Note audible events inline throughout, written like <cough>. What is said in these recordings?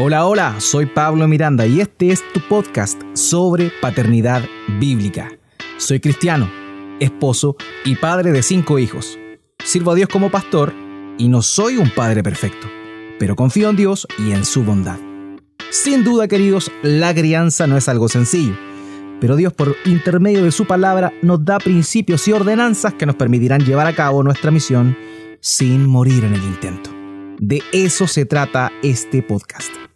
Hola, hola, soy Pablo Miranda y este es tu podcast sobre paternidad bíblica. Soy cristiano, esposo y padre de cinco hijos. Sirvo a Dios como pastor y no soy un padre perfecto, pero confío en Dios y en su bondad. Sin duda, queridos, la crianza no es algo sencillo, pero Dios por intermedio de su palabra nos da principios y ordenanzas que nos permitirán llevar a cabo nuestra misión sin morir en el intento. De eso se trata este podcast.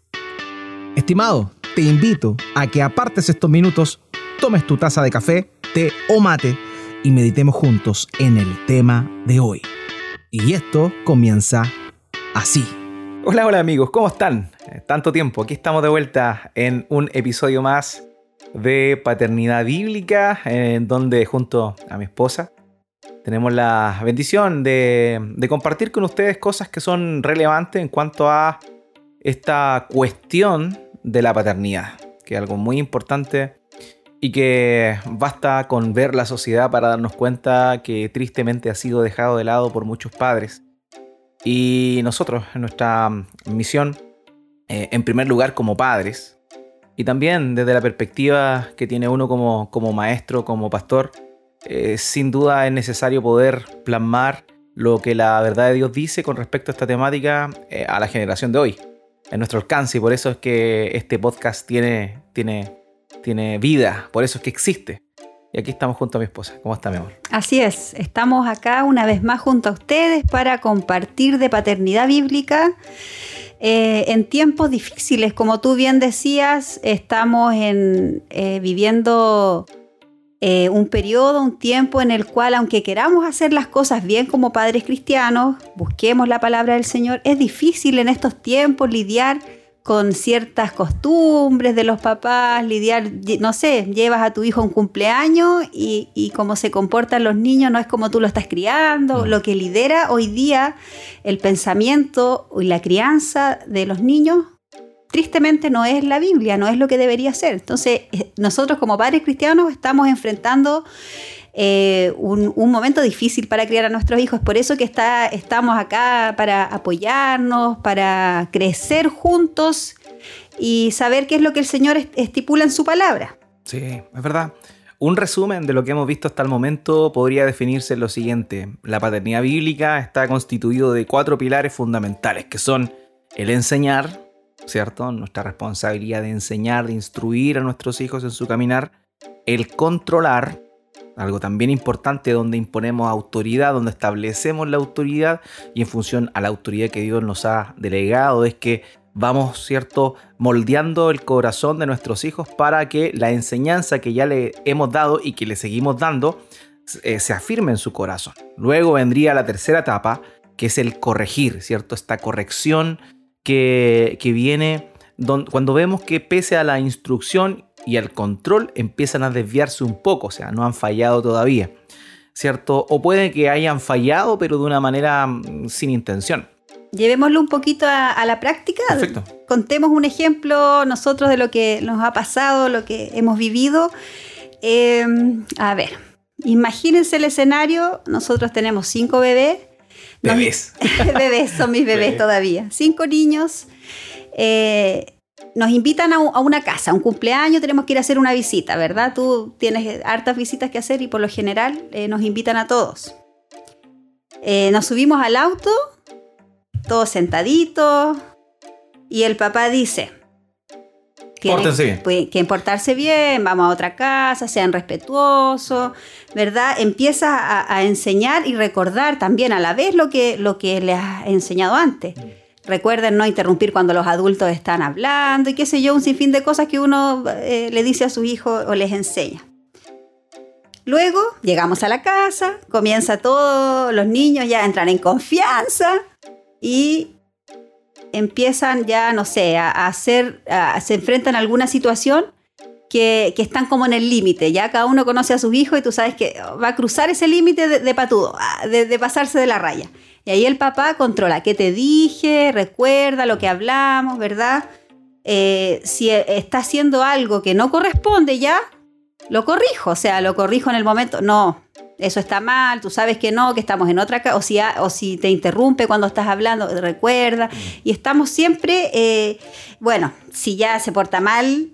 Estimado, te invito a que apartes estos minutos, tomes tu taza de café, té o mate y meditemos juntos en el tema de hoy. Y esto comienza así. Hola, hola amigos, ¿cómo están? Eh, Tanto tiempo, aquí estamos de vuelta en un episodio más de Paternidad Bíblica, en donde junto a mi esposa tenemos la bendición de, de compartir con ustedes cosas que son relevantes en cuanto a esta cuestión de la paternidad, que es algo muy importante y que basta con ver la sociedad para darnos cuenta que tristemente ha sido dejado de lado por muchos padres. Y nosotros, nuestra misión, eh, en primer lugar como padres, y también desde la perspectiva que tiene uno como, como maestro, como pastor, eh, sin duda es necesario poder plasmar lo que la verdad de Dios dice con respecto a esta temática eh, a la generación de hoy, en nuestro alcance, y por eso es que este podcast tiene, tiene, tiene vida, por eso es que existe. Y aquí estamos junto a mi esposa. ¿Cómo está, mi amor? Así es, estamos acá una vez más junto a ustedes para compartir de paternidad bíblica. Eh, en tiempos difíciles, como tú bien decías, estamos en, eh, viviendo eh, un periodo, un tiempo en el cual, aunque queramos hacer las cosas bien como padres cristianos, busquemos la palabra del Señor, es difícil en estos tiempos lidiar con ciertas costumbres de los papás, lidiar, no sé, llevas a tu hijo a un cumpleaños y, y cómo se comportan los niños no es como tú lo estás criando. Lo que lidera hoy día el pensamiento y la crianza de los niños, tristemente no es la Biblia, no es lo que debería ser. Entonces, eh, nosotros como padres cristianos estamos enfrentando eh, un, momento difícil para criar a nuestros hijos. Por eso que está, estamos acá para apoyarnos, para crecer juntos y saber qué es lo que el Señor estipula en su palabra. Sí, es verdad. Un resumen de lo que hemos visto hasta el momento podría definirse en lo siguiente. La paternidad bíblica está constituido de cuatro pilares fundamentales, que son el enseñar, ¿cierto? Nuestra responsabilidad de enseñar, de instruir a nuestros hijos en su caminar, el controlar, algo también importante donde imponemos autoridad, donde establecemos la autoridad y en función a la autoridad que Dios nos ha delegado es que vamos, ¿cierto?, moldeando el corazón de nuestros hijos para que la enseñanza que ya le hemos dado y que le seguimos dando eh, se afirme en su corazón. Luego vendría la tercera etapa, que es el corregir, ¿cierto? Esta corrección que, que viene don, cuando vemos que pese a la instrucción y el control empiezan a desviarse un poco, o sea, no han fallado todavía, ¿cierto? O puede que hayan fallado, pero de una manera mm, sin intención. Llevémoslo un poquito a, a la práctica. Perfecto. Contemos un ejemplo nosotros de lo que nos ha pasado, lo que hemos vivido. Eh, a ver, imagínense el escenario. Nosotros tenemos cinco bebés. Bebés. <laughs> bebés, son mis bebés Bebé. todavía. Cinco niños. Eh, nos invitan a, a, una casa, a un cumpleaños, tenemos que ir a hacer una visita, ¿verdad? Tú tienes hartas visitas que hacer y por lo general eh, nos invitan a todos. Eh, nos subimos al auto, todos sentaditos, y el papá dice... Bien. Pues, que portarse bien, vamos a otra casa, sean respetuosos, ¿verdad? Empieza a, a, enseñar y recordar también a la vez lo que, lo que les has enseñado antes. Recuerden no interrumpir cuando los adultos están hablando y qué sé yo, un sinfín de cosas que uno eh, le dice a sus hijos o les enseña. Luego llegamos a la casa, comienza todos los niños ya a entrar en confianza y empiezan ya, no sé, a hacer, a, se enfrentan a alguna situación que, que, están como en el límite. Ya cada uno conoce a sus hijos y tú sabes que va a cruzar ese límite de, patudo, de, de pasarse de la raya. Y ahí el papá controla qué te dije, recuerda lo que hablamos, ¿verdad? Eh, si está haciendo algo que no corresponde ya, lo corrijo, o sea, lo corrijo en el momento. No, eso está mal, tú sabes que no, que estamos en otra casa, o si, o si te interrumpe cuando estás hablando, recuerda. Y estamos siempre eh, bueno, si ya se porta mal,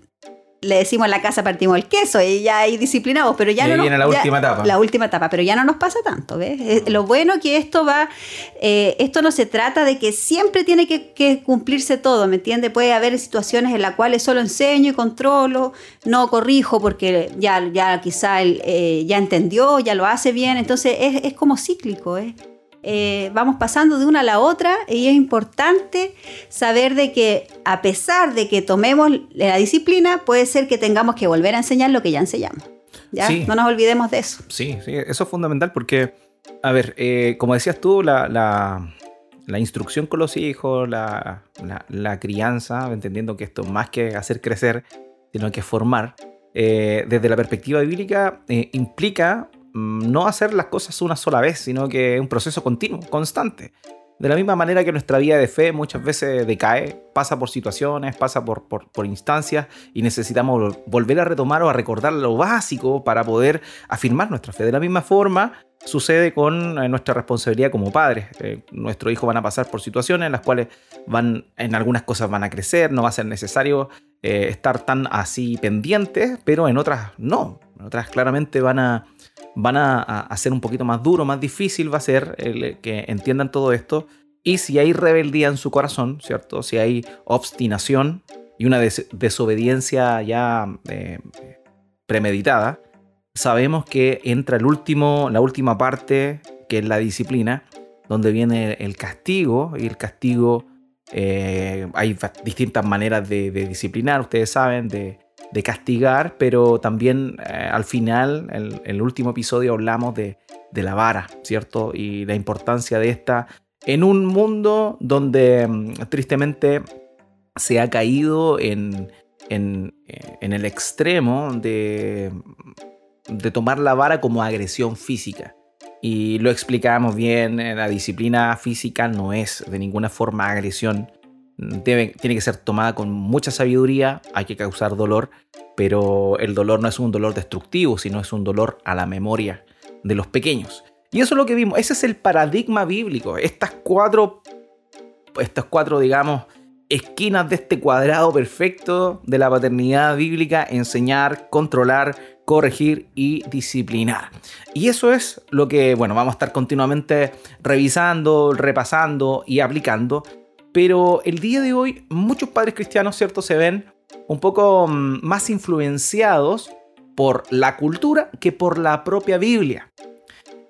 le decimos en la casa partimos el queso y ya hay disciplinados, pero ya Y no ahí nos- viene la ya- última etapa. La última etapa, pero ya no nos pasa tanto, ¿ves? Lo bueno que esto va, eh, esto no se trata de que siempre tiene que, que cumplirse todo, ¿me entiendes? Puede haber situaciones en las cuales solo enseño y controlo, no corrijo porque ya, ya quizá él, eh, ya entendió, ya lo hace bien, entonces es, es como cíclico, ¿eh? Eh, vamos pasando de una a la otra y es importante saber de que a pesar de que tomemos la disciplina, puede ser que tengamos que volver a enseñar lo que ya enseñamos. ¿ya? Sí. No nos olvidemos de eso. Sí, sí, eso es fundamental porque, a ver, eh, como decías tú, la, la- la instrucción con los hijos, la, la- crianza, entendiendo que esto más que hacer crecer, sino que formar, eh, desde la perspectiva bíblica, implica no hacer las cosas una sola vez, sino que es un proceso continuo, constante. De la misma manera que nuestra vida de fe muchas veces decae, pasa por situaciones, pasa por, instancias y necesitamos vol- volver a retomar o a recordar lo básico para poder afirmar nuestra fe. De la misma forma sucede con eh, nuestra responsabilidad como padres. Eh, nuestros hijos van a pasar por situaciones en las cuales van, en algunas cosas van a crecer, no va a ser necesario eh, estar tan así pendientes, pero en otras no. En otras claramente van a, van a, a- ser un poquito más duro, más difícil va a ser el que entiendan todo esto. Y si hay rebeldía en su corazón, ¿cierto? Si hay obstinación y una des- desobediencia ya eh, premeditada, sabemos que entra el último, la última parte, que es la disciplina, donde viene el castigo, y el castigo, eh, hay distintas maneras de, de disciplinar, ustedes saben, de, de castigar, pero también eh, al final, en el último episodio hablamos de, la vara, ¿cierto? Y la importancia de esta en un mundo donde mm, tristemente se ha caído en, eh, el extremo de, de tomar la vara como agresión física. Y lo explicamos bien, eh, la disciplina física no es de ninguna forma agresión. Tiene que ser tomada con mucha sabiduría, hay que causar dolor, pero el dolor no es un dolor destructivo, sino es un dolor a la memoria de los pequeños. Y eso es lo que vimos, ese es el paradigma bíblico. Estas cuatro, estas cuatro, digamos, esquinas de este cuadrado perfecto de la paternidad bíblica, enseñar, controlar, corregir y disciplinar. Y eso es lo que, bueno, vamos a estar continuamente revisando, repasando y aplicando. Pero el día de hoy muchos padres cristianos, ¿cierto? Se ven un poco mm, más influenciados por la cultura que por la propia Biblia.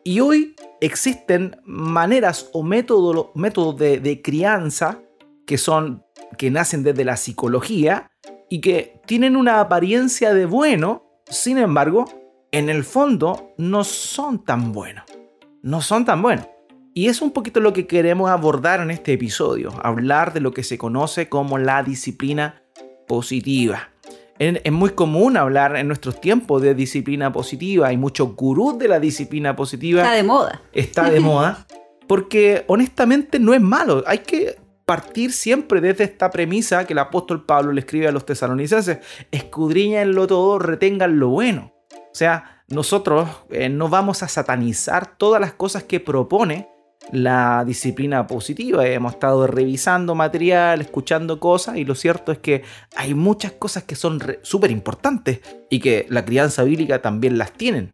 Y hoy existen maneras o métodos métodos de, de crianza que son que nacen desde la psicología y que tienen una apariencia de bueno, sin embargo, en el fondo no son tan buenos. No son tan buenos. Y es un poquito lo que queremos abordar en este episodio, hablar de lo que se conoce como la disciplina positiva. Es muy común hablar en nuestros tiempos de disciplina positiva. Hay muchos gurús de la disciplina positiva Está de moda. está de moda, porque honestamente no es malo. Hay que partir siempre desde esta premisa que el apóstol Pablo le escribe a los tesalonicenses, escudriñenlo todo, retengan lo bueno. O sea, nosotros eh, no vamos a satanizar todas las cosas que propone la disciplina positiva. Hemos estado revisando material, escuchando cosas y lo cierto es que hay muchas cosas que son súper importantes y que la crianza bíblica también las tienen.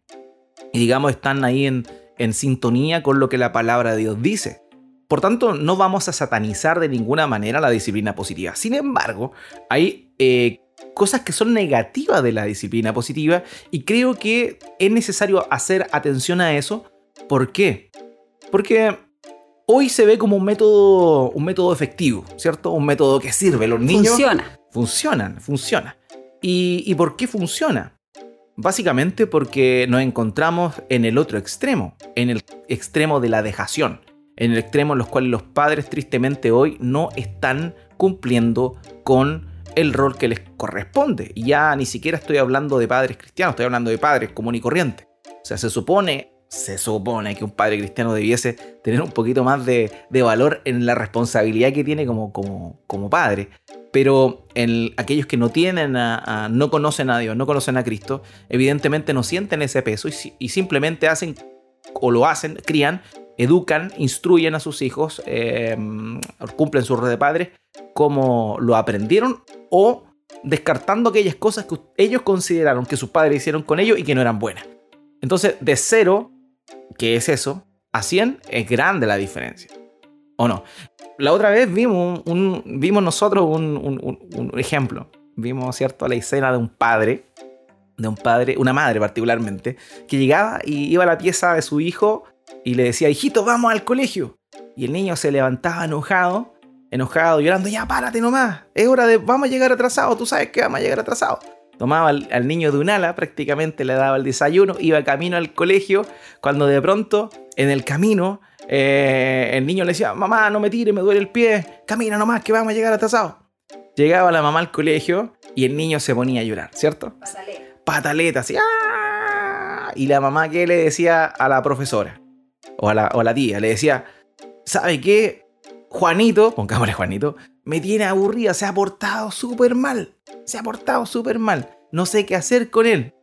Y digamos, están ahí en, en sintonía con lo que la palabra de Dios dice. Por tanto, no vamos a satanizar de ninguna manera la disciplina positiva. Sin embargo, hay eh, cosas que son negativas de la disciplina positiva y creo que es necesario hacer atención a eso. ¿Por qué? Porque hoy se ve como un método, un método efectivo, ¿cierto? Un método que sirve. Los niños Funciona. funcionan, funciona. ¿Y, y por qué funciona? Básicamente porque nos encontramos en el otro extremo, en el extremo de la dejación, en el extremo en los cuales los padres tristemente hoy no están cumpliendo con el rol que les corresponde. Y ya ni siquiera estoy hablando de padres cristianos, estoy hablando de padres común y corriente. O sea, se supone, se supone que un padre cristiano debiese tener un poquito más de, de valor en la responsabilidad que tiene como, como, como padre. Pero aquellos que no tienen, a, no conocen a Dios, no conocen a Cristo, evidentemente no sienten ese peso y, si- y simplemente hacen o lo hacen, crían educan, instruyen a sus hijos, eh, cumplen su rol de padres, como lo aprendieron o descartando aquellas cosas que ellos consideraron que sus padres hicieron con ellos y que no eran buenas. Entonces, de cero, que es eso, a 100 es grande la diferencia. ¿O no? La otra vez vimos, un, vimos nosotros un, ejemplo. Vimos, ¿cierto?, la escena de un padre, de un padre, una madre particularmente, que llegaba y iba a la pieza de su hijo y le decía, hijito, vamos al colegio. Y el niño se levantaba enojado, enojado, llorando, ya párate nomás, es hora de, vamos a llegar atrasados, tú sabes que vamos a llegar atrasados. Tomaba al, niño de un ala, prácticamente le daba el desayuno, iba camino al colegio, cuando de pronto, en el camino, eh, el niño le decía, mamá, no me tire, me duele el pie, camina nomás, que vamos a llegar atrasados. Llegaba la mamá al colegio y el niño se ponía a llorar, ¿cierto? Pataleta. Pataleta, así. ¡ah! Y la mamá, ¿qué le decía a la profesora? O a la, o a la tía, le decía, ¿sabe qué? Juanito, pongámosle Juanito, me tiene aburrida, se ha portado súper mal, se ha portado súper mal, no sé qué hacer con él.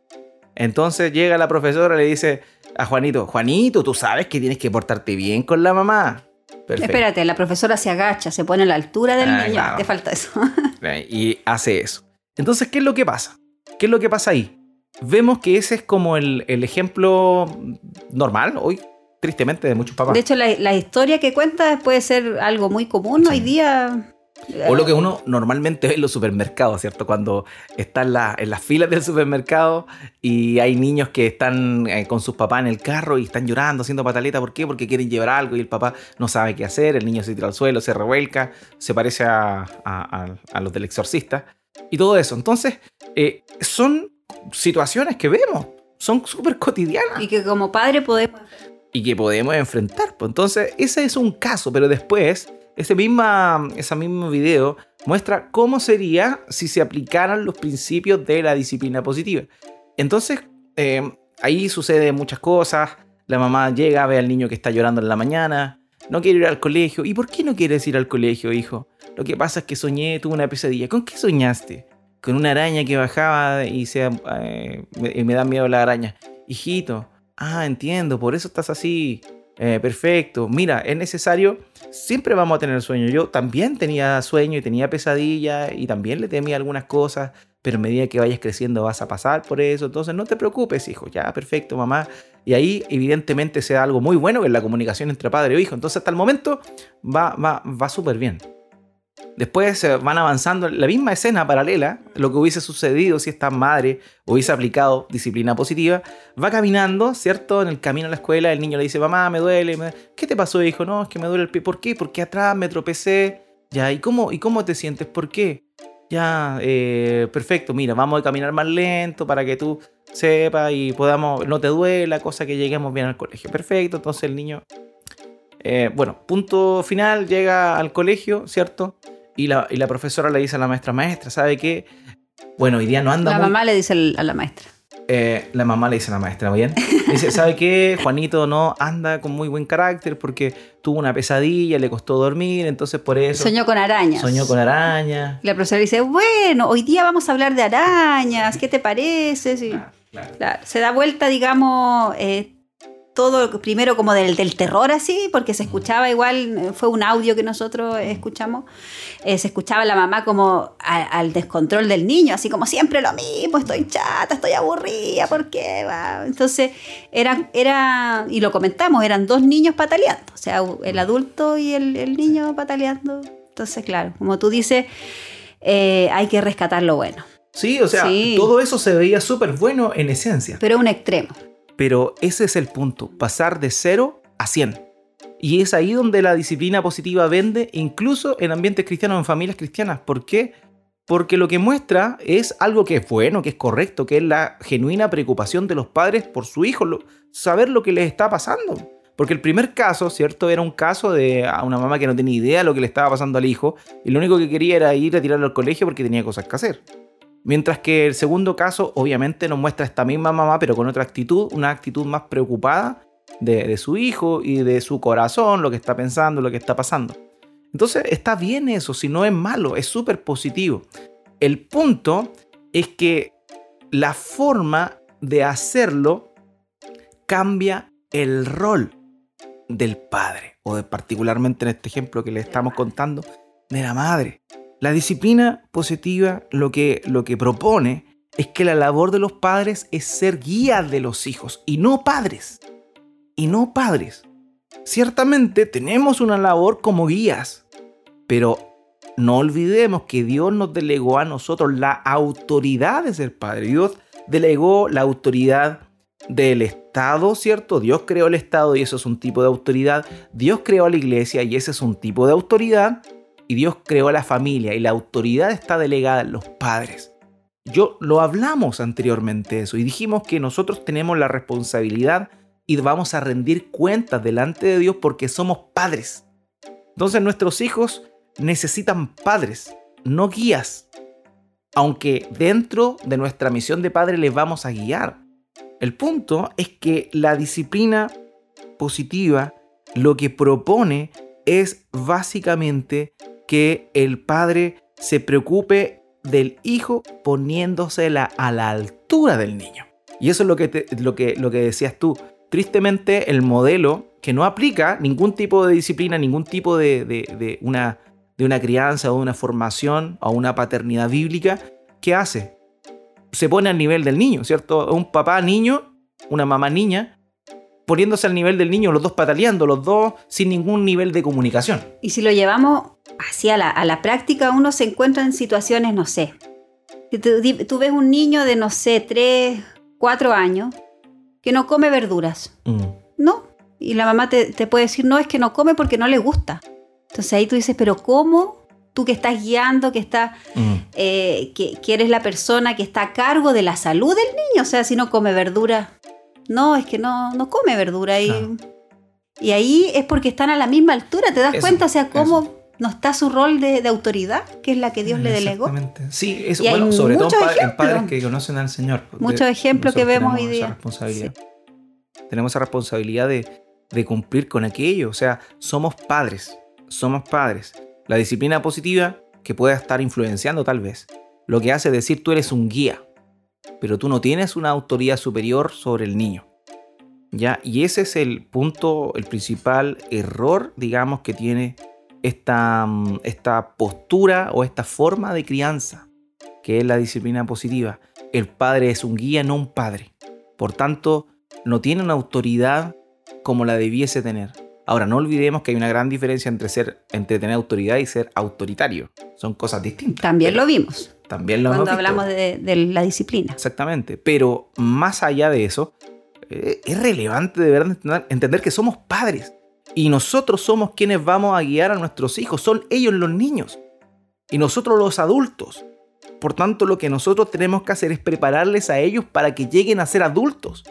Entonces llega la profesora y le dice a Juanito, Juanito, tú sabes que tienes que portarte bien con la mamá. Espérate, la profesora se agacha, se pone a la altura del ah, niño, te falta eso. <laughs> y hace eso. Entonces, ¿qué es lo que pasa? ¿Qué es lo que pasa ahí? Vemos que ese es como el, el ejemplo normal hoy tristemente, de muchos papás. De hecho, la, historia que cuenta puede ser algo muy común hoy día. O lo que uno normalmente ve en los supermercados, ¿cierto? Cuando están en las filas del supermercado y hay niños que están eh, con sus papás en el carro y están llorando, haciendo pataleta. ¿Por qué? Porque quieren llevar algo y el papá no sabe qué hacer, el niño se tira al suelo, se revuelca, se parece a, los del exorcista y todo eso. Entonces, eh, son situaciones que vemos, son súper cotidianas. Y que como padre podemos y que podemos enfrentar. Pues entonces, ese es un caso, pero después, ese misma, ese mismo video muestra cómo sería si se aplicaran los principios de la disciplina positiva. Entonces, eh, ahí sucede muchas cosas. La mamá llega, ve al niño que está llorando en la mañana, no quiere ir al colegio. ¿Y por qué no quieres ir al colegio, hijo? Lo que pasa es que soñé, tuve una pesadilla. ¿Con qué soñaste? Con una araña que bajaba y se, eh, me, me da miedo la araña. Hijito, Ah, entiendo, por eso estás así. Eh, perfecto. Mira, es necesario. Siempre vamos a tener sueño. Yo también tenía sueño y tenía pesadilla y también le temía algunas cosas, pero a medida que vayas creciendo vas a pasar por eso. Entonces no te preocupes, hijo. Ya, perfecto, mamá. Y ahí evidentemente se da algo muy bueno que es la comunicación entre padre e hijo. Entonces hasta el momento va, va, va súper bien. Después van avanzando la misma escena paralela, lo que hubiese sucedido si esta madre hubiese aplicado disciplina positiva, va caminando, ¿cierto? En el camino a la escuela, el niño le dice, mamá, me duele. ¿Qué te pasó, hijo? No, es que me duele el pie. ¿Por qué? Porque atrás me tropecé. Ya, ¿y cómo, y cómo te sientes? ¿Por qué? Ya, eh, perfecto, mira, vamos a caminar más lento para que tú sepas y podamos, no te duela, cosa que lleguemos bien al colegio. Perfecto, entonces el niño, eh, bueno, punto final, llega al colegio, ¿cierto? Y la, profesora le dice a la maestra, maestra, ¿sabe qué? Bueno, hoy día no anda La mamá le dice a la maestra. Eh, la mamá le dice a la maestra, ¿bien? Dice, <laughs> ¿sabe qué? Juanito no anda con muy buen carácter porque tuvo una pesadilla, le costó dormir, entonces por eso... Soñó con arañas. Soñó con arañas. La profesora dice, bueno, hoy día vamos a hablar de arañas, ¿qué te parece? Sí. se da vuelta, digamos, eh, todo primero como del, del, terror así, porque se escuchaba igual, fue un audio que nosotros escuchamos, eh, se escuchaba la mamá como al descontrol del niño, así como siempre lo mismo, estoy chata, estoy aburrida, ¿por qué? Entonces, era, era, y lo comentamos, eran dos niños pataleando, o sea, el adulto y el, niño pataleando. Entonces, claro, como tú dices, eh, hay que rescatar lo bueno. Sí, o sea, todo eso se veía súper bueno en esencia. Pero un extremo. Pero ese es el punto, pasar de 0 a 100. Y es ahí donde la disciplina positiva vende, incluso en ambientes cristianos, en familias cristianas. ¿Por qué? Porque lo que muestra es algo que es bueno, que es correcto, que es la genuina preocupación de los padres por su hijo, saber lo que les está pasando. Porque el primer caso, ¿cierto? Era un caso de una mamá que no tenía idea de lo que le estaba pasando al hijo y lo único que quería era ir a tirarlo al colegio porque tenía cosas que hacer. Mientras que el segundo caso obviamente nos muestra esta misma mamá, pero con otra actitud, una actitud más preocupada de, su hijo y de su corazón, lo que está pensando, lo que está pasando. Entonces está bien eso, si no es malo, es súper positivo. El punto es que la forma de hacerlo cambia el rol. del padre, o de, particularmente en este ejemplo que le estamos contando, de la madre. La disciplina positiva lo que, lo que propone es que la labor de los padres es ser guía de los hijos y no padres. Y no padres. Ciertamente tenemos una labor como guías, pero no olvidemos que Dios nos delegó a nosotros la autoridad de ser padre. Dios delegó la autoridad del Estado, ¿cierto? Dios creó el Estado y eso es un tipo de autoridad. Dios creó a la iglesia y ese es un tipo de autoridad. Dios creó a la familia y la autoridad está delegada en los padres. Yo lo hablamos anteriormente eso y dijimos que nosotros tenemos la responsabilidad y vamos a rendir cuentas delante de Dios porque somos padres. Entonces nuestros hijos necesitan padres, no guías. Aunque dentro de nuestra misión de padre les vamos a guiar. El punto es que la disciplina positiva lo que propone es básicamente que el padre se preocupe del hijo poniéndosela a la altura del niño. Y eso es lo que, lo que, lo que decías tú. Tristemente, el modelo que no aplica ningún tipo de disciplina, ningún tipo de, de, una, de una crianza o una formación o una paternidad bíblica, ¿qué hace? Se pone al nivel del niño, ¿cierto? Un papá niño, una mamá niña, poniéndose al nivel del niño, los dos pataleando, los dos sin ningún nivel de comunicación. Y si lo llevamos hacia la, a la práctica, uno se encuentra en situaciones, no sé. Si tú, ves un niño de, no sé, 3, 4 años que no come verduras, mm. ¿no? Y la mamá te, puede decir, no, es que no come porque no le gusta. Entonces ahí tú dices, pero ¿cómo? Tú que estás guiando, que, está, mm. eh, que, eres la persona que está a cargo de la salud del niño, o sea, si no come verdura, no, es que no, no come verdura. Y, y ahí es porque están a la misma altura, ¿te das cuenta? O sea, cómo no está su rol de, autoridad, que es la que Dios le delegó. Sí, eso, bueno, sobre todo en, padres que conocen al Señor. Muchos ejemplos que vemos hoy día. Responsabilidad. Tenemos esa responsabilidad de, de cumplir con aquello. O sea, somos padres, somos padres. La disciplina positiva, que pueda estar influenciando tal vez, lo que hace decir tú eres un guía pero tú no tienes una autoridad superior sobre el niño. ¿Ya? Y ese es el punto, el principal error, digamos, que tiene esta, mm, esta postura o esta forma de crianza, que es la disciplina positiva. El padre es un guía, no un padre. Por tanto, no tiene una autoridad como la debiese tener. Ahora, no olvidemos que hay una gran diferencia entre, ser, entre tener autoridad y ser autoritario. Son cosas distintas. También lo vimos. También lo Cuando hablamos de, la disciplina. Exactamente. Pero más allá de eso, eh, es relevante de verdad entender, que somos padres. Y nosotros somos quienes vamos a guiar a nuestros hijos. Son ellos los niños. Y nosotros los adultos. Por tanto, lo que nosotros tenemos que hacer es prepararles a ellos para que lleguen a ser adultos.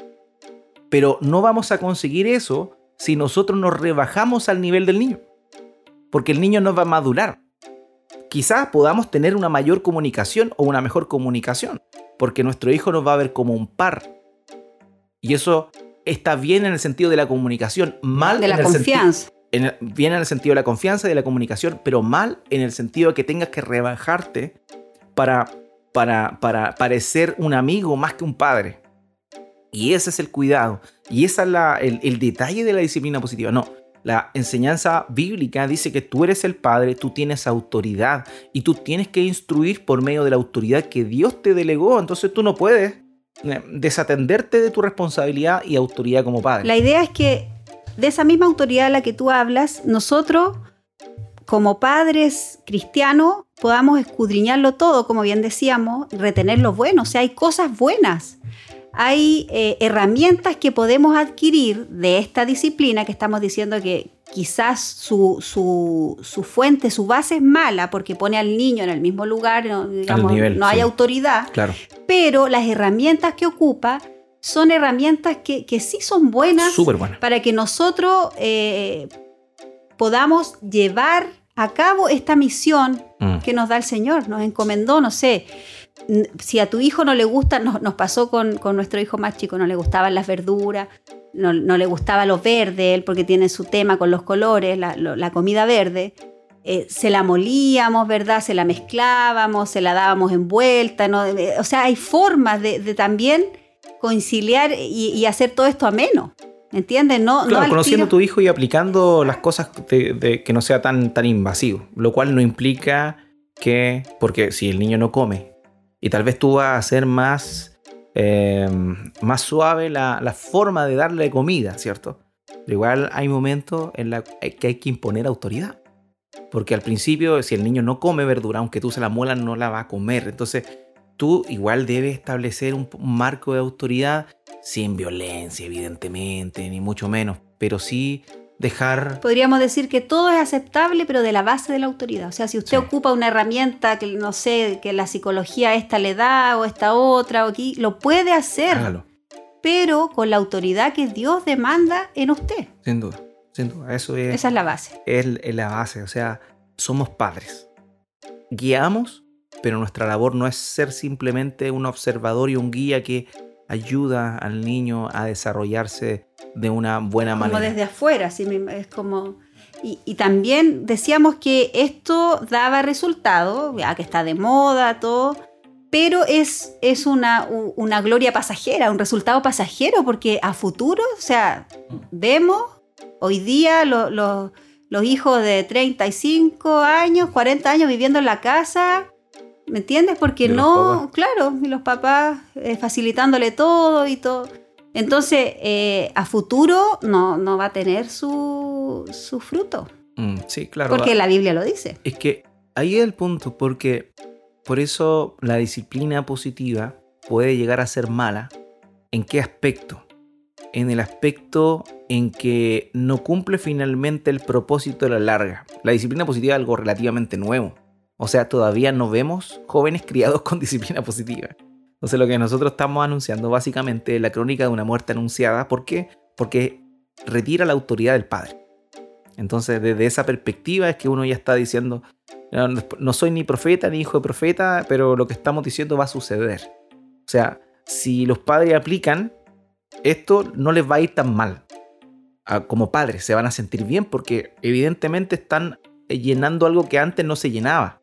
Pero no vamos a conseguir eso si nosotros nos rebajamos al nivel del niño. Porque el niño no va a madurar quizás podamos tener una mayor comunicación o una mejor comunicación, porque nuestro hijo nos va a ver como un par. Y eso está bien en el sentido de la comunicación, mal de la en el confianza. bien en el sentido de la confianza y de la comunicación, pero mal en el sentido de que tengas que rebajarte para, para, para parecer un amigo más que un padre. Y ese es el cuidado. Y ese es el, el detalle de la disciplina positiva. No, la enseñanza bíblica dice que tú eres el Padre, tú tienes autoridad y tú tienes que instruir por medio de la autoridad que Dios te delegó. Entonces tú no puedes desatenderte de tu responsabilidad y autoridad como padre. La idea es que de esa misma autoridad a la que tú hablas, nosotros como padres cristianos podamos escudriñarlo todo, como bien decíamos, retener lo bueno. O sea, hay cosas buenas hay eh, herramientas que podemos adquirir de esta disciplina que estamos diciendo que quizás su, fuente, su base es mala porque pone al niño en el mismo lugar, no, no hay autoridad, claro. pero las herramientas que ocupa son herramientas que, sí son buenas, para que nosotros eh, podamos llevar a cabo esta misión mm. que nos da el Señor, nos encomendó, no sé si a tu hijo no le gusta, nos pasó con, nuestro hijo más chico, no le gustaban las verduras, no, le gustaba lo verde, él porque tiene su tema con los colores, la, comida verde. Eh, se la molíamos, ¿verdad? Se la mezclábamos, se la dábamos envuelta, ¿no? O sea, hay formas de, también conciliar y, hacer todo esto ameno. ¿Entiendes? No, claro, no conociendo a tu hijo y aplicando las cosas de, que no sea tan, tan invasivo. Lo cual no implica que, porque si el niño no come, y tal vez tú vas a hacer más, eh, más suave la, la, forma de darle comida, ¿cierto? Pero igual hay momentos en los que hay que imponer autoridad. Porque al principio, si el niño no come verdura, aunque tú se la muelas, no la va a comer. Entonces, tú igual debes establecer un, marco de autoridad sin violencia, evidentemente, ni mucho menos, pero sí dejar... Podríamos decir que todo es aceptable, pero de la base de la autoridad. O sea, si usted ocupa una herramienta que no sé, que la psicología esta le da o esta otra o aquí, lo puede hacer. Pero con la autoridad que Dios demanda en usted. Sin duda, sin duda. Eso es... Esa es la base. Es, es la base, o sea, somos padres. Guiamos, pero nuestra labor no es ser simplemente un observador y un guía que ayuda al niño a desarrollarse de una buena manera. Como desde afuera, así es como... Y, también decíamos que esto daba resultado, ya que está de moda, todo, pero es, es una, una gloria pasajera, un resultado pasajero, porque a futuro, o sea, vemos hoy día los hijos de 35 años, 40 años viviendo en la casa, ¿Me entiendes? Porque no, claro, y los papás eh, facilitándole todo y todo. Entonces, eh, a futuro no, no, va a tener su, su fruto. Mm, sí, claro. Porque la Biblia lo dice. Es que ahí es el punto, porque por eso la disciplina positiva puede llegar a ser mala. ¿En qué aspecto? En el aspecto en que no cumple finalmente el propósito de la larga. La disciplina positiva es algo relativamente nuevo. O sea, todavía no vemos jóvenes criados con disciplina positiva. Entonces lo que nosotros estamos anunciando básicamente es la crónica de una muerte anunciada. ¿Por qué? Porque retira la autoridad del padre. Entonces desde esa perspectiva es que uno ya está diciendo, no soy ni profeta ni hijo de profeta, pero lo que estamos diciendo va a suceder. O sea, si los padres aplican, esto no les va a ir tan mal. Como padres se van a sentir bien porque evidentemente están llenando algo que antes no se llenaba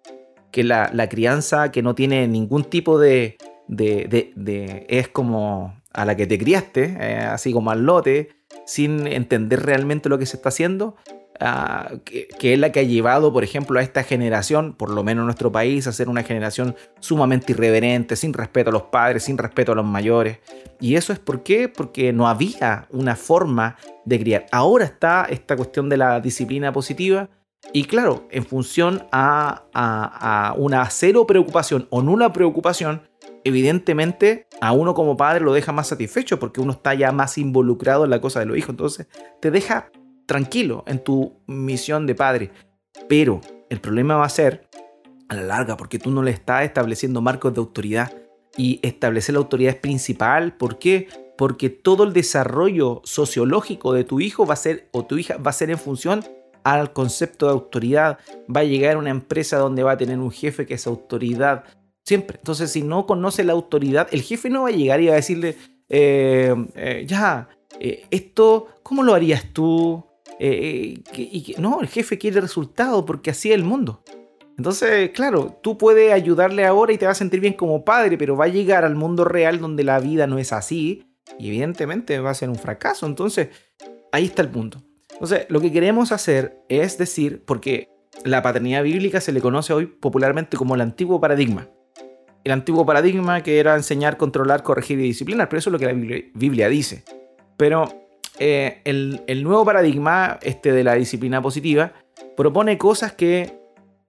que la, crianza que no tiene ningún tipo de, de, es como a la que te criaste, eh, así como al lote, sin entender realmente lo que se está haciendo, ah, que, es la que ha llevado, por ejemplo, a esta generación, por lo menos en nuestro país, a ser una generación sumamente irreverente, sin respeto a los padres, sin respeto a los mayores. Y eso es por qué? Porque no había una forma de criar. Ahora está esta cuestión de la disciplina positiva, y claro, en función a, una cero preocupación o nula preocupación, evidentemente a uno como padre lo deja más satisfecho porque uno está ya más involucrado en la cosa de los hijos. Entonces te deja tranquilo en tu misión de padre. Pero el problema va a ser a la larga porque tú no le estás estableciendo marcos de autoridad. Y establecer la autoridad es principal. ¿Por qué? Porque todo el desarrollo sociológico de tu hijo va a ser o tu hija va a ser en función al concepto de autoridad, va a llegar una empresa donde va a tener un jefe que es autoridad, siempre. Entonces, si no conoce la autoridad, el jefe no va a llegar y va a decirle, eh, eh, ya, eh, esto, ¿cómo lo harías tú? y no, el jefe quiere resultado porque así es el mundo. Entonces, claro, tú puedes ayudarle ahora y te vas a sentir bien como padre, pero va a llegar al mundo real donde la vida no es así y evidentemente va a ser un fracaso. Entonces, ahí está el punto. Entonces, lo que queremos hacer es decir, porque la paternidad bíblica se le conoce hoy popularmente como el antiguo paradigma. El antiguo paradigma que era enseñar, controlar, corregir y disciplinar, pero eso es lo que la Biblia dice. Pero eh, el, nuevo paradigma, este de la disciplina positiva, propone cosas que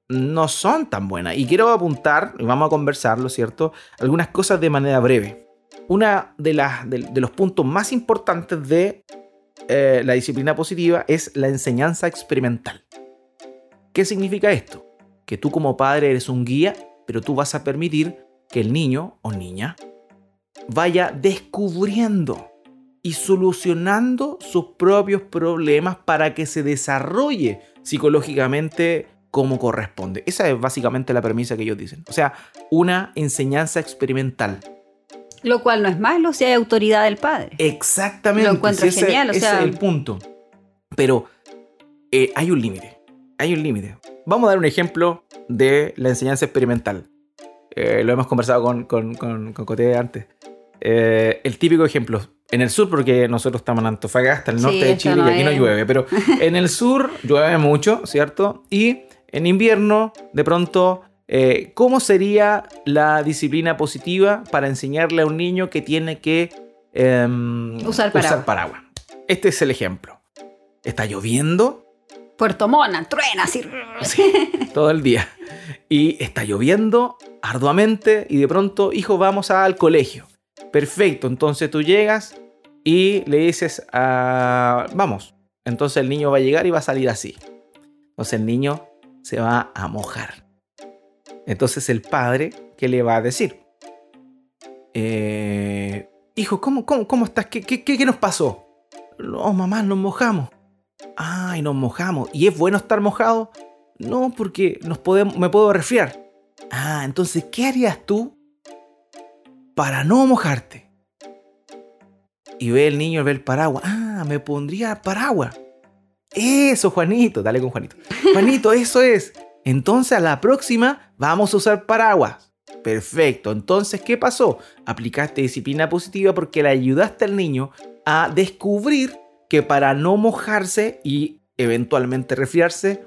no son tan buenas. Y quiero apuntar, y vamos a conversarlo, ¿cierto? Algunas cosas de manera breve. Una de, las, de los puntos más importantes de eh, la disciplina positiva es la enseñanza experimental. ¿Qué significa esto? Que tú como padre eres un guía, pero tú vas a permitir que el niño o niña vaya descubriendo y solucionando sus propios problemas para que se desarrolle psicológicamente como corresponde. Esa es básicamente la premisa que ellos dicen. O sea, una enseñanza experimental. Lo cual no es malo si hay autoridad del padre. Exactamente. Lo encuentro genial. Ese, es el punto. Pero eh, hay un límite. Hay un límite. Vamos a dar un ejemplo de la enseñanza experimental. Eh, lo hemos conversado con, con, con, Coté antes. Eh, el típico ejemplo. en el sur, porque nosotros estamos en Antofagasta, el norte Sí, de Chile, no y aquí no llueve, pero <laughs> en el sur llueve mucho, ¿cierto? Y en invierno, de pronto, eh, ¿cómo sería la disciplina positiva para enseñarle a un niño que tiene que em, Usar paraguas. paraguas? Este es el ejemplo. Está lloviendo Puerto Mona, truena así. todo el día. Y está lloviendo arduamente y de pronto, hijo, vamos al colegio. Perfecto, entonces tú llegas y le dices, a vamos. Entonces el niño va a llegar y va a salir así. Entonces el niño se va a mojar. Entonces el padre, ¿qué le va a decir? Eh, hijo, ¿cómo, cómo, cómo estás? ¿Qué, qué, qué, qué nos pasó? No, mamá, nos mojamos. Ay, nos mojamos. ¿Y es bueno estar mojado? No, porque nos podemos, me puedo resfriar. Ah, entonces, ¿qué harías tú para no mojarte? Y ve el niño, ve el paraguas. Ah, me pondría paraguas. Eso, Juanito. Dale con Juanito. Juanito, eso es. Entonces, a la próxima vamos a usar paraguas. Perfecto. Entonces, ¿qué pasó? Aplicaste disciplina positiva porque le ayudaste al niño a descubrir que para no mojarse y eventualmente resfriarse,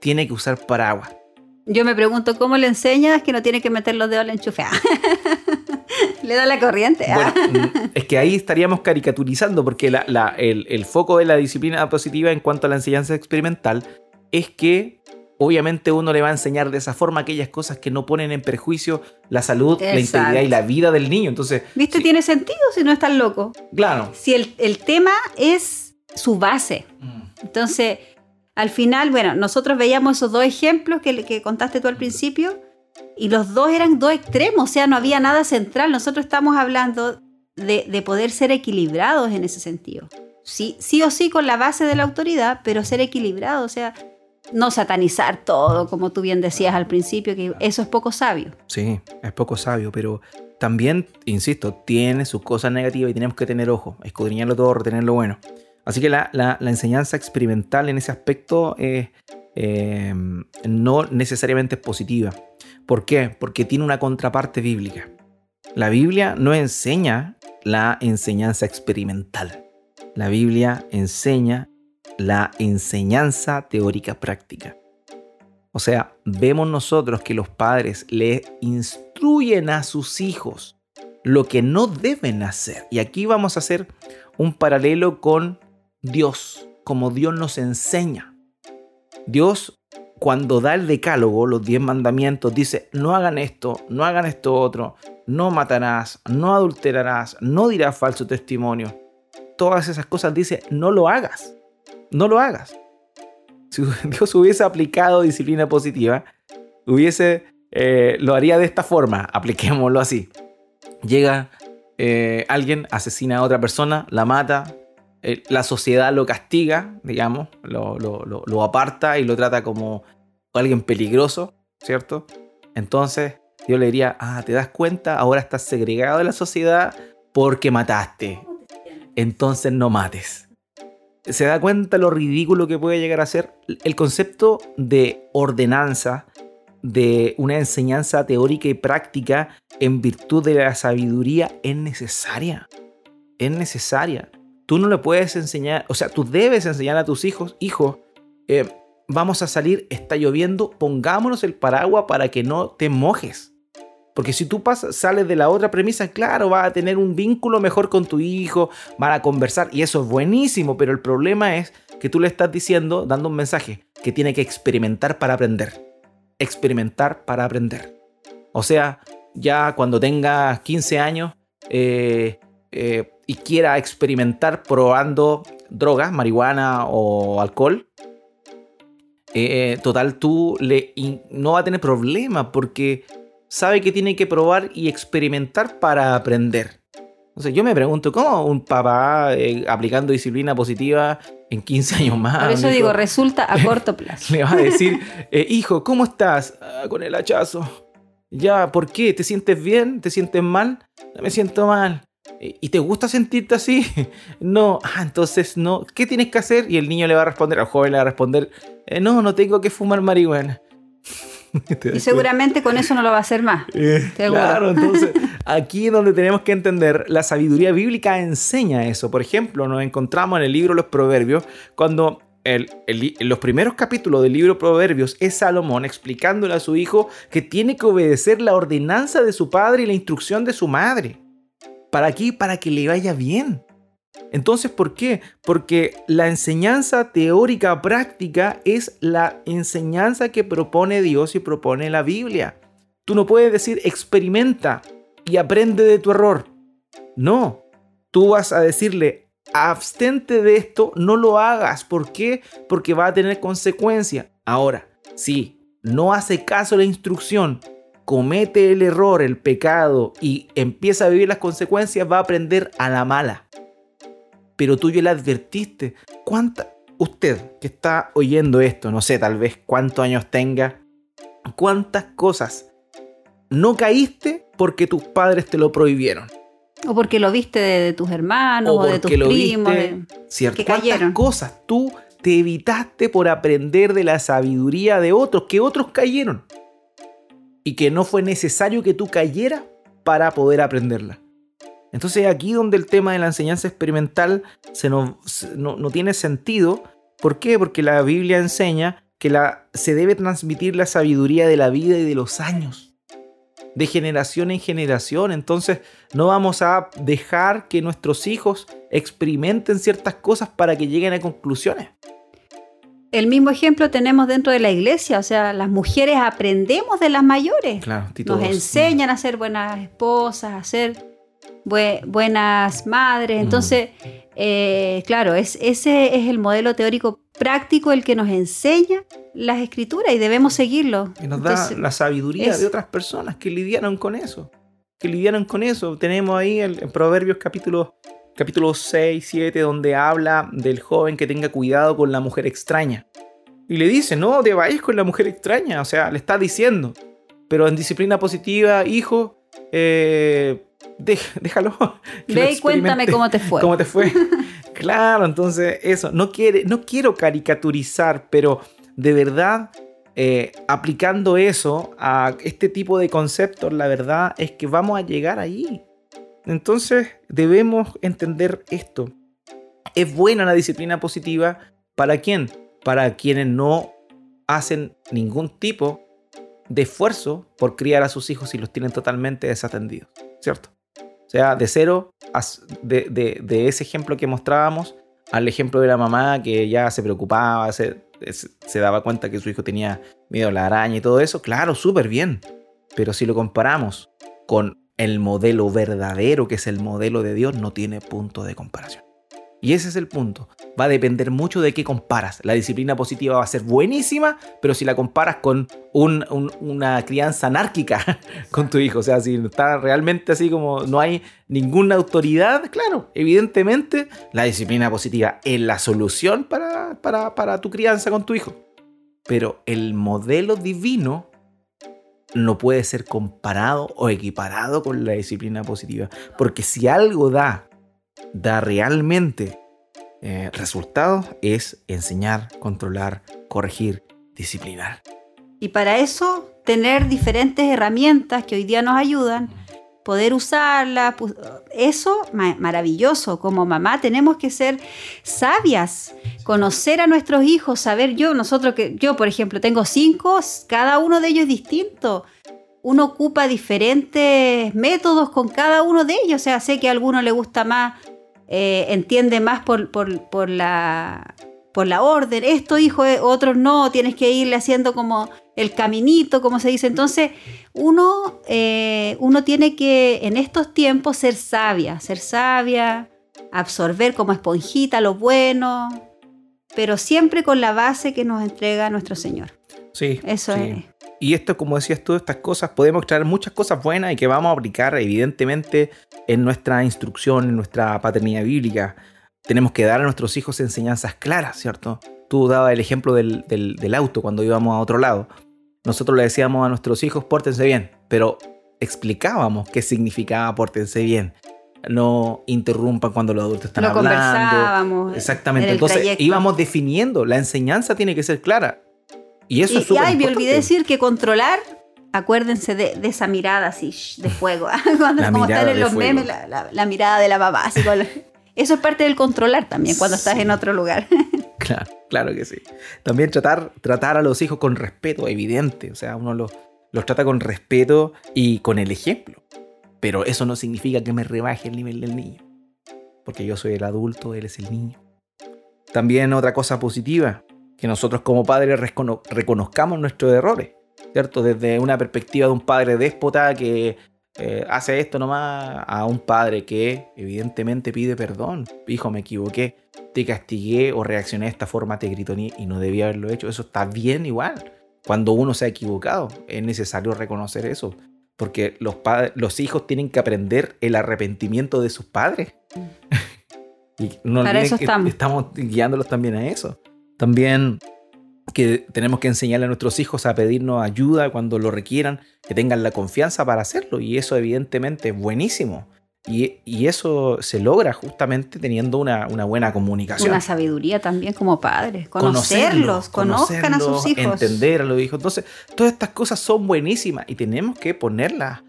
tiene que usar paraguas. Yo me pregunto, ¿cómo le enseñas que no tiene que meter los dedos al enchufe? Ah. <laughs> le da la corriente. ah. Bueno, es que ahí estaríamos caricaturizando porque la- la- el, el foco de la disciplina positiva en cuanto a la enseñanza experimental es que obviamente uno le va a enseñar de esa forma aquellas cosas que no ponen en perjuicio la salud, la integridad y la vida del niño. Entonces, ¿Viste? sí, Tiene sentido si no es tan loco. claro. Si el, el tema es su base. Entonces, al final, bueno, nosotros veíamos esos dos ejemplos que, que contaste tú al principio y los dos eran dos extremos, o sea, no había nada central. Nosotros estamos hablando de, de poder ser equilibrados en ese sentido. Sí, sí o sí con la base de la autoridad, pero ser equilibrado, o sea, no satanizar todo, como tú bien decías al principio, que eso es poco sabio. Sí, es poco sabio, pero también, insisto, tiene sus cosas negativas y tenemos que tener ojo, escudriñarlo todo, retener lo bueno. Así que la, la- enseñanza experimental en ese aspecto eh, eh, no necesariamente es positiva. ¿Por qué? Porque tiene una contraparte bíblica. La Biblia no enseña la enseñanza experimental. La Biblia enseña la enseñanza teórica práctica. O sea, vemos nosotros que los padres le instruyen a sus hijos lo que no deben hacer. Y aquí vamos a hacer un paralelo con Dios, como Dios nos enseña. Dios, cuando da el decálogo, los diez mandamientos, dice, no hagan esto, no hagan esto otro, no matarás, no adulterarás, no dirás falso testimonio. Todas esas cosas dice, no lo hagas, no lo hagas. Si <laughs> Dios hubiese aplicado disciplina positiva, hubiese, eh, lo haría de esta forma, apliquémoslo así. Llega eh, alguien, asesina a otra persona, la mata, eh, la sociedad lo castiga, digamos, lo, lo- aparta y lo trata como alguien peligroso, ¿cierto? Entonces Dios le diría, ah, ¿te das cuenta? Ahora estás segregado de la sociedad porque mataste. Entonces no mates. ¿Se da cuenta lo ridículo que puede llegar a ser? El concepto de ordenanza, de una enseñanza teórica y práctica en virtud de la sabiduría es necesaria. Es necesaria. Tú no le puedes enseñar, o sea, tú debes enseñar a tus hijos, hijo, eh, vamos a salir, está lloviendo, pongámonos el paraguas para que no te mojes. Porque si tú sales de la otra premisa, claro, vas a tener un vínculo mejor con tu hijo, van a conversar y eso es buenísimo, pero el problema es que tú le estás diciendo, dando un mensaje, que tiene que experimentar para aprender. Experimentar para aprender. O sea, ya cuando tenga 15 años eh, eh, y quiera experimentar probando drogas, marihuana o alcohol, eh, total, tú le, no va a tener problema porque sabe que tiene que probar y experimentar para aprender. Entonces yo me pregunto, ¿cómo un papá eh, aplicando disciplina positiva en 15 años más? Por eso mijo, digo, resulta a corto <laughs> plazo. le va a <laughs> decir, eh, hijo, ¿cómo estás? "Ah, con el hachazo. Ya, ¿por qué? ¿Te sientes bien? ¿Te sientes mal? No me siento mal. "Eh, ¿Y te gusta sentirte así? <laughs> No. Ah, entonces no. ¿Qué tienes que hacer? Y el niño le va a responder, al joven le va a responder, "Eh, no, no tengo que fumar marihuana. <laughs> ¿Te das Y seguramente con eso no lo va a hacer más. <laughs> eh, claro, <laughs> entonces aquí es donde tenemos que entender, la sabiduría bíblica enseña eso. Por ejemplo, nos encontramos en el libro los Proverbios cuando el, los primeros capítulos del libro Proverbios es Salomón explicándole a su hijo que tiene que obedecer la ordenanza de su padre y la instrucción de su madre. ¿Para aquí Para que le vaya bien. Entonces, ¿por qué? Porque la enseñanza teórica práctica es la enseñanza que propone Dios y propone la Biblia. Tú no puedes decir experimenta y aprende de tu error. No, tú vas a decirle abstente de esto, no lo hagas. ¿Por qué? Porque va a tener consecuencia. Ahora, si no hace caso a la instrucción, comete el error, el pecado y empieza a vivir las consecuencias, va a aprender a la mala pero tú ya le advertiste. ¿Cuánta, usted que está oyendo esto, no sé, tal vez cuántos años tenga, cuántas cosas no caíste porque tus padres te lo prohibieron? O porque lo viste de, tus hermanos o, de tus primos. Viste, que ¿Cuántas cosas tú te evitaste por aprender de la sabiduría de otros, que otros cayeron? Y que no fue necesario que tú cayeras para poder aprenderla. Entonces aquí donde el tema de la enseñanza experimental se no, no, tiene sentido. ¿Por qué? Porque la Biblia enseña que la, se debe transmitir la sabiduría de la vida y de los años, de generación en generación. Entonces no vamos a dejar que nuestros hijos experimenten ciertas cosas para que lleguen a conclusiones. El mismo ejemplo tenemos dentro de la iglesia, o sea, las mujeres aprendemos de las mayores. Claro, Nos enseñan a ser buenas esposas, a ser buenas madres. Entonces, eh, claro, es, ese es el modelo teórico práctico el que nos enseña las escrituras y debemos seguirlo. Y nos da la sabiduría de otras personas que lidiaron con eso. Que lidiaron con eso. Tenemos ahí el, Proverbios capítulo, capítulo 6, 7, donde habla del joven que tenga cuidado con la mujer extraña. Y le dice, no te vayas con la mujer extraña. O sea, le está diciendo. Pero en disciplina positiva, hijo, eh, déjalo. <laughs> Ve y cuéntame cómo te fue. ¿Cómo te fue? <laughs> claro, entonces eso, no, quiere, no quiero caricaturizar, pero de verdad, eh, aplicando eso a este tipo de conceptos, la verdad es que vamos a llegar ahí. Entonces debemos entender esto. Es buena la disciplina positiva para quién? Para quienes no hacen ningún tipo de esfuerzo por criar a sus hijos y los tienen totalmente desatendidos, ¿cierto? O sea, de cero, de, de, ese ejemplo que mostrábamos, al ejemplo de la mamá que ya se preocupaba, se, se daba cuenta que su hijo tenía miedo a la araña y todo eso, claro, súper bien. Pero si lo comparamos con el modelo verdadero, que es el modelo de Dios, no tiene punto de comparación. Y ese es el punto. Va a depender mucho de qué comparas. La disciplina positiva va a ser buenísima, pero si la comparas con una crianza anárquica <laughs> con tu hijo, o sea, si está realmente así como no hay ninguna autoridad, claro, evidentemente la disciplina positiva es la solución para, tu crianza con tu hijo. Pero el modelo divino no puede ser comparado o equiparado con la disciplina positiva. Porque si algo da da realmente eh, resultados es enseñar, controlar, corregir, disciplinar. Y para eso, tener diferentes herramientas que hoy día nos ayudan, poder usarlas, eso maravilloso. Como mamá tenemos que ser sabias, conocer a nuestros hijos, saber yo, nosotros que yo, por ejemplo, tengo cinco, cada uno de ellos es distinto uno ocupa diferentes métodos con cada uno de ellos. O sea, sé que a alguno le gusta más eh, entiende más por, la, por la orden. Esto, hijo, eh, otros no, tienes que irle haciendo como el caminito, como se dice. Entonces, uno, eh, uno tiene que en estos tiempos ser sabia, ser sabia, absorber como esponjita lo bueno, pero siempre con la base que nos entrega nuestro Señor. Sí. Eso es. Y esto, como decías tú, estas cosas, podemos traer muchas cosas buenas y que vamos a aplicar, evidentemente, en nuestra instrucción, en nuestra paternidad bíblica. Tenemos que dar a nuestros hijos enseñanzas claras, ¿cierto? Tú dabas el ejemplo del, del, auto cuando íbamos a otro lado. Nosotros le decíamos a nuestros hijos, pórtense bien, pero explicábamos qué significaba pórtense bien no interrumpan cuando los adultos están hablando. Conversábamos. Exactamente. Entonces íbamos definiendo. La enseñanza tiene que ser clara. Y eso es Y, ay, me olvidé decir que controlar acuérdense de, esa mirada así de fuego. <laughs> cuando como están en los memes, la, mirada de la mamá. Así <laughs> eso es parte del controlar también cuando estás en otro lugar. <laughs> claro, claro que sí. También tratar, tratar a los hijos con respeto, evidente. O sea, uno los, los trata con respeto y con el ejemplo. Pero eso no significa que me rebaje el nivel del niño. Porque yo soy el adulto, él es el niño. También otra cosa positiva, que nosotros como padres reconozcamos nuestros errores, ¿cierto? Desde una perspectiva de un padre déspota que eh, hace esto nomás a un padre que evidentemente pide perdón. Hijo, me equivoqué, te castigué o reaccioné de esta forma, te grito y no debía haberlo hecho. Eso está bien igual. Cuando uno se ha equivocado, es necesario reconocer eso. Porque los, los hijos tienen que aprender el arrepentimiento de sus padres. <laughs> y no Para eso estamos. estamos guiándolos también a eso. También que tenemos que enseñarle a nuestros hijos a pedirnos ayuda cuando lo requieran, que tengan la confianza para hacerlo. Y eso evidentemente es buenísimo. Y, eso se logra justamente teniendo una, buena comunicación. Una sabiduría también como padres. Conocerlos, conozcan a sus hijos. Entender a los hijos. Entonces, todas estas cosas son buenísimas y tenemos que ponerlas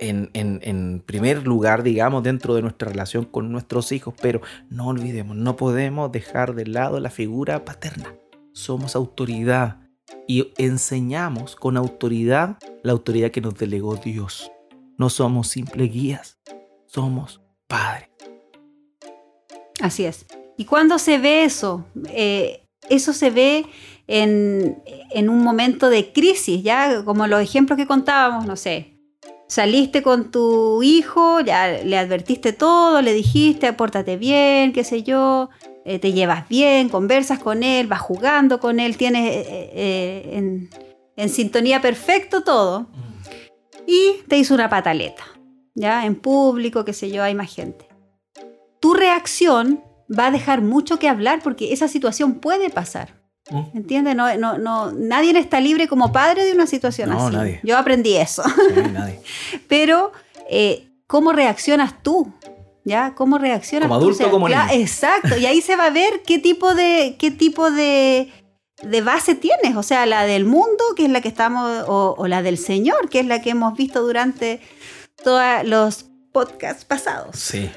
en, en, primer lugar, digamos, dentro de nuestra relación con nuestros hijos. Pero no olvidemos, no podemos dejar de lado la figura paterna somos autoridad y enseñamos con autoridad la autoridad que nos delegó Dios. No somos simples guías, somos padres. Así es. ¿Y cuando se ve eso? Eh, eso se ve en, en, un momento de crisis, ya como los ejemplos que contábamos, no sé. Saliste con tu hijo, ya le advertiste todo, le dijiste, pórtate bien, qué sé yo, eh, te llevas bien, conversas con él, vas jugando con él, tienes eh, eh, en, sintonía perfecto todo. Y te hizo una pataleta, ¿ya? En público, qué sé yo, hay más gente. Tu reacción va a dejar mucho que hablar porque esa situación puede pasar. ¿Me ¿Entiendes? No, no, no, nadie está libre como padre de una situación no, así. Nadie. Yo aprendí eso. nadie. <laughs> Pero, ¿cómo reaccionas tú? ¿ya? ¿Cómo reacciona? Como adulto, como niño. Exacto, y ahí se va a ver qué tipo de, qué tipo de, base tienes, o sea, la del mundo, que es la que estamos, o, la del Señor, que es la que hemos visto durante todos los podcasts pasados. Sí.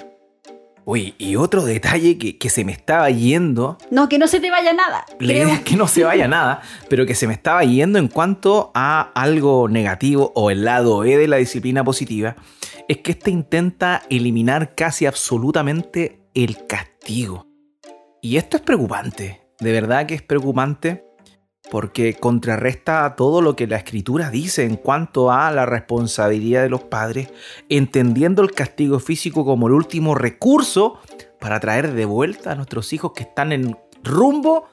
Uy, y otro detalle que, se me estaba yendo. No, que no se te vaya nada. La idea es que no se vaya nada, pero que se me estaba yendo en cuanto a algo negativo o el lado E de la disciplina positiva, es que este intenta eliminar casi absolutamente el castigo. Y esto es preocupante, de verdad que es preocupante porque contrarresta todo lo que la escritura dice en cuanto a la responsabilidad de los padres, entendiendo el castigo físico como el último recurso para traer de vuelta a nuestros hijos que están en rumbo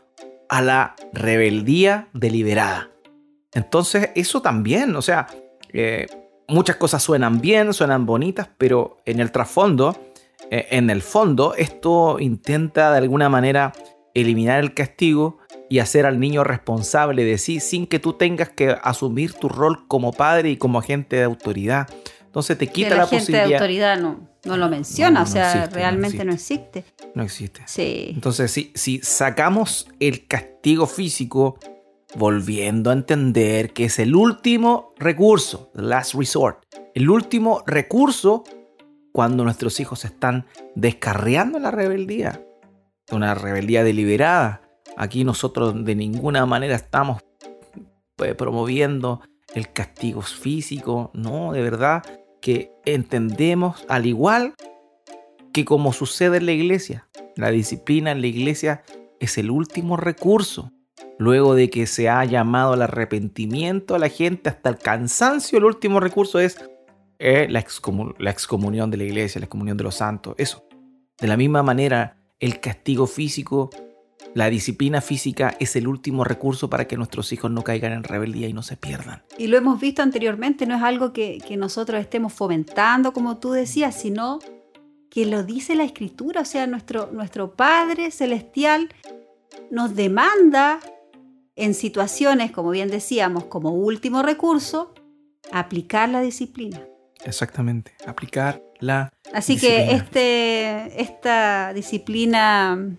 a la rebeldía deliberada. Entonces eso también, o sea, eh, muchas cosas suenan bien, suenan bonitas, pero en el trasfondo, eh, en el fondo, esto intenta de alguna manera eliminar el castigo y hacer al niño responsable de sí sin que tú tengas que asumir tu rol como padre y como agente de autoridad. Entonces te quita la, posibilidad. de autoridad no, no lo menciona, o sea, realmente no existe. no existe. Sí. Entonces, si, si sacamos el castigo físico volviendo a entender que es el último recurso, the last resort, el último recurso cuando nuestros hijos están descarriando la rebeldía, una rebeldía deliberada. Aquí nosotros de ninguna manera estamos pues, promoviendo el castigo físico, no, de verdad que entendemos al igual que como sucede en la iglesia, la disciplina en la iglesia es el último recurso luego de que se ha llamado al arrepentimiento a la gente hasta el cansancio, el último recurso es eh, la, excomunión de la iglesia, la excomunión de los santos, eso. De la misma manera, el castigo físico, la disciplina física es el último recurso para que nuestros hijos no caigan en rebeldía y no se pierdan. Y lo hemos visto anteriormente, no es algo que, que nosotros estemos fomentando, como tú decías, sino que lo dice la escritura, o sea, nuestro, nuestro Padre Celestial nos demanda en situaciones, como bien decíamos, como último recurso, aplicar la disciplina. Exactamente, aplicar la Así que este, esta disciplina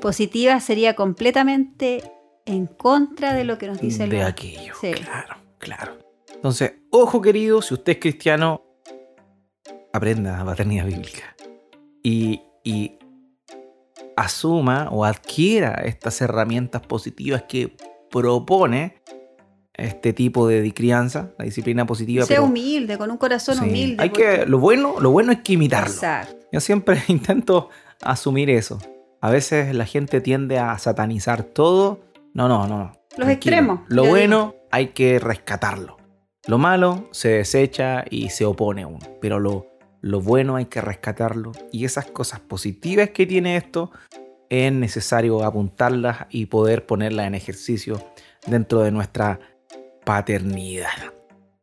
positiva sería completamente en contra de lo que nos dice el De aquello, claro, claro. Entonces, ojo querido, si usted es cristiano, aprenda paternidad bíblica. Y, y asuma o adquiera estas herramientas positivas que propone este tipo de crianza, la disciplina positiva. Sea humilde, con un corazón humilde. Hay que, lo, bueno, lo bueno es que imitarlo. Yo siempre <laughs> intento asumir eso. A veces la gente tiende a satanizar todo. No, no, no. Los extremos. Lo bueno hay que rescatarlo. Lo malo se desecha y se opone a uno. Pero lo, lo bueno hay que rescatarlo. Y esas cosas positivas que tiene esto es necesario apuntarlas y poder ponerlas en ejercicio dentro de nuestra paternidad.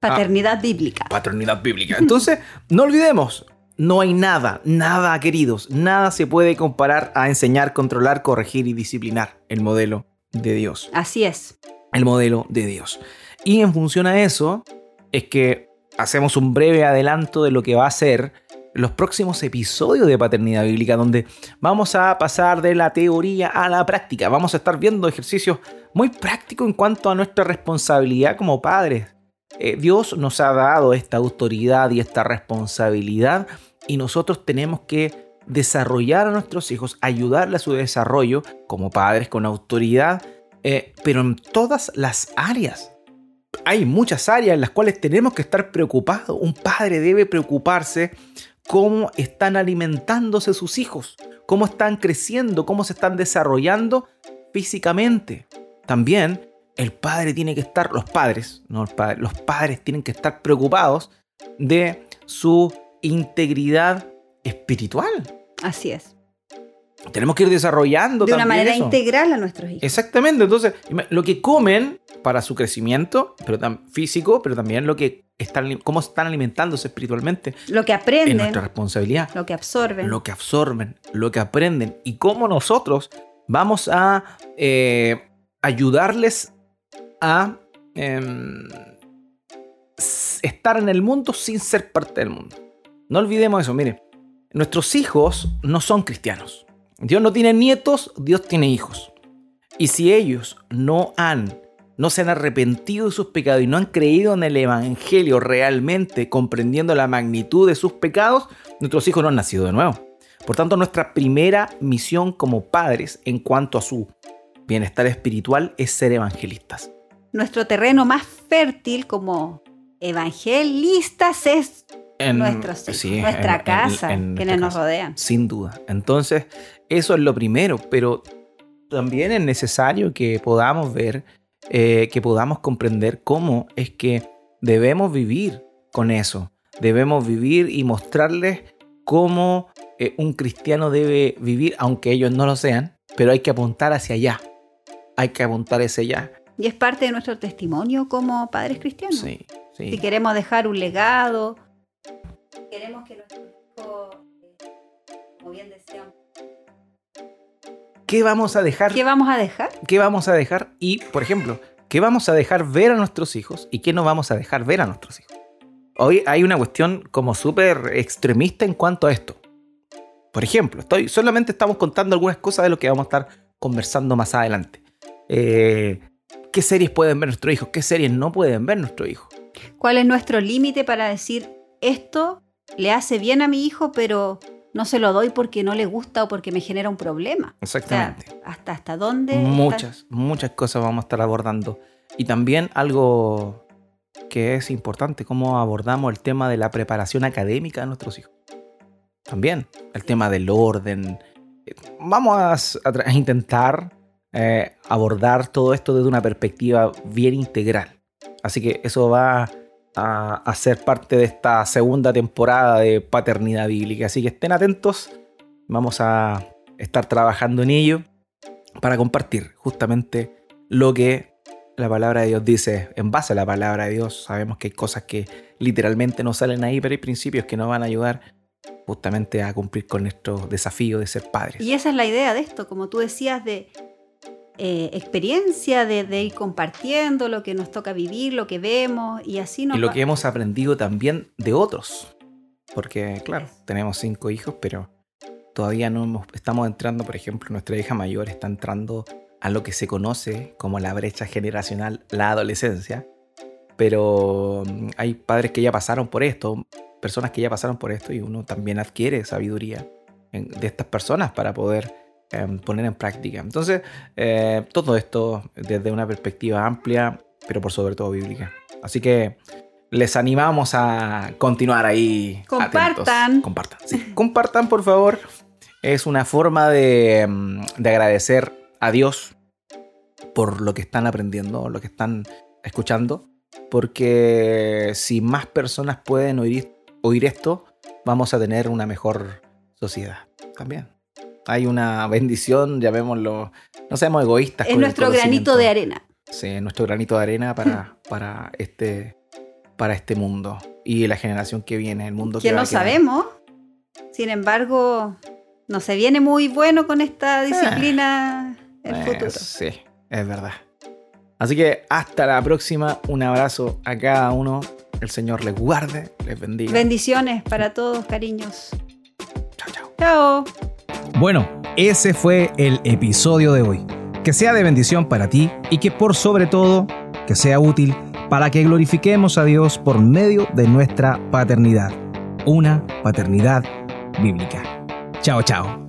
Paternidad bíblica. Paternidad bíblica. Entonces, no olvidemos, no hay nada, nada, queridos, nada se puede comparar a enseñar, controlar, corregir y disciplinar el modelo de Dios. Así es. El modelo de Dios. Y en función a eso, es que hacemos un breve adelanto de lo que va a ser los próximos episodios de Paternidad Bíblica, donde vamos a pasar de la teoría a la práctica. Vamos a estar viendo ejercicios muy prácticos en cuanto a nuestra responsabilidad como padres. Eh, Dios nos ha dado esta autoridad y esta responsabilidad y nosotros tenemos que desarrollar a nuestros hijos, ayudarles a su desarrollo como padres con autoridad, eh, pero en todas las áreas. Hay muchas áreas en las cuales tenemos que estar preocupados. Un padre debe preocuparse cómo están alimentándose sus hijos, cómo están creciendo, cómo se están desarrollando físicamente. También el padre tiene que estar, los padres, no los padres tienen que estar preocupados de su integridad espiritual. Así es. Tenemos que ir desarrollando de una manera integral a nuestros hijos. Exactamente. Entonces, lo que comen para su crecimiento pero físico, pero también lo que están, cómo están alimentándose espiritualmente. Lo que aprenden. Es nuestra responsabilidad. Lo que absorben. Lo que absorben, lo que aprenden. Y cómo nosotros vamos a eh, ayudarles a em, estar en el mundo sin ser parte del mundo. No olvidemos eso, mire. Nuestros hijos no son cristianos. Dios no tiene nietos, Dios tiene hijos. Y si ellos no han no se han arrepentido de sus pecados y no han creído en el Evangelio realmente, comprendiendo la magnitud de sus pecados, nuestros hijos no han nacido de nuevo. Por tanto, nuestra primera misión como padres en cuanto a su bienestar espiritual es ser evangelistas. Nuestro terreno más fértil como evangelistas es nuestros nuestra casa, quienes nos rodean. Sin duda. Entonces, eso es lo primero, pero también es necesario que podamos ver eh, que podamos comprender cómo es que debemos vivir con eso. Debemos vivir y mostrarles cómo eh, un cristiano debe vivir, aunque ellos no lo sean, pero hay que apuntar hacia allá. Hay que apuntar hacia allá. Y es parte de nuestro testimonio como padres cristianos. Sí, sí. Si queremos dejar un legado, queremos que nuestros hijos, eh, como bien decíamos, ¿Qué vamos a dejar? ¿Qué vamos a dejar? ¿Qué vamos a dejar? Y, por ejemplo, ¿qué vamos a dejar ver a nuestros hijos y qué no vamos a dejar ver a nuestros hijos? Hoy hay una cuestión como súper extremista en cuanto a esto. Por ejemplo, estoy, solamente estamos contando algunas cosas de lo que vamos a estar conversando más adelante. Eh, ¿Qué series pueden ver nuestros hijos? ¿Qué series no pueden ver nuestros hijos? ¿Cuál es nuestro límite para decir esto le hace bien a mi hijo, pero no se lo doy porque no le gusta o porque me genera un problema. Exactamente. hasta, hasta dónde. Muchas, muchas cosas vamos a estar abordando. Y también algo que es importante, cómo abordamos el tema de la preparación académica de nuestros hijos. También el tema del orden. Vamos a, intentar eh, abordar todo esto desde una perspectiva bien integral. Así que eso va a, ser parte de esta segunda temporada de Paternidad Bíblica. Así que estén atentos, vamos a estar trabajando en ello para compartir justamente lo que la palabra de Dios dice en base a la palabra de Dios. Sabemos que hay cosas que literalmente no salen ahí, pero hay principios que nos van a ayudar justamente a cumplir con nuestro desafío de ser padres. Y esa es la idea de esto, como tú decías, de eh, experiencia de, ir compartiendo lo que nos toca vivir, lo que vemos y así nos Y lo que hemos aprendido también de otros. Porque, claro, tenemos cinco hijos, pero todavía no estamos entrando, por ejemplo, nuestra hija mayor está entrando a lo que se conoce como la brecha generacional, la adolescencia. pero mm, hay padres que ya pasaron por esto, personas que ya pasaron por esto y uno también adquiere sabiduría de estas personas para poder em, poner en práctica. Entonces, eh, todo esto desde una perspectiva amplia, pero por sobre todo bíblica. Así que les animamos a continuar ahí. Compartan. Compartan. <laughs> Compartan, por favor. Es una forma de, mm, de agradecer a Dios por lo que están aprendiendo, lo que están escuchando, porque si más personas pueden oír, oír esto, vamos a tener una mejor sociedad también. Hay una <laughs> bendición, llamémoslo, no seamos egoístas. Es nuestro granito de arena. Sí, nuestro granito de arena para, <laughs> para, este, para este mundo y la generación que viene, el mundo que, que no sabemos. Sin embargo, no se viene muy bueno con esta disciplina el eh, futuro. Sí, es verdad. Así que hasta la próxima. Un abrazo a cada uno. El Señor les guarde, les bendiga. Bendiciones para todos, cariños. Chao, chao. Chao. Bueno, ese fue el episodio de hoy. Que sea de bendición para ti y que por sobre todo que sea útil para que glorifiquemos a Dios por medio de nuestra paternidad. Una paternidad bíblica. Chao, chao.